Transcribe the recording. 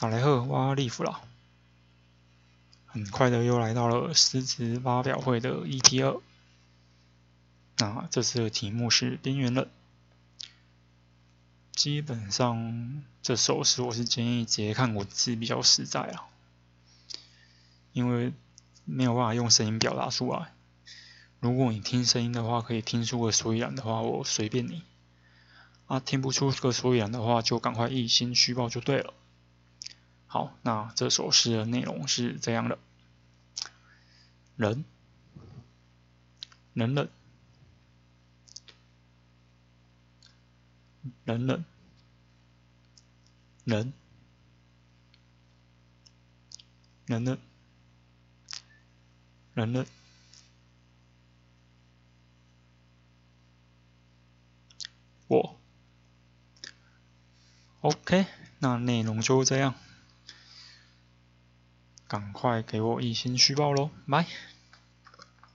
大家好，我利夫啦。很快的又来到了实质发表会的 ET 二。那这次的题目是边缘人。基本上这首诗我是建议直接看文字比较实在啊，因为没有办法用声音表达出来。如果你听声音的话，可以听出个所以然的话，我随便你。啊，听不出个所以然的话，就赶快一心虚报就对了。好，那这首诗的内容是这样的：人，冷冷，冷冷，人，冷冷，冷冷，我。OK，那内容就这样。赶快给我一心虚报喽，拜。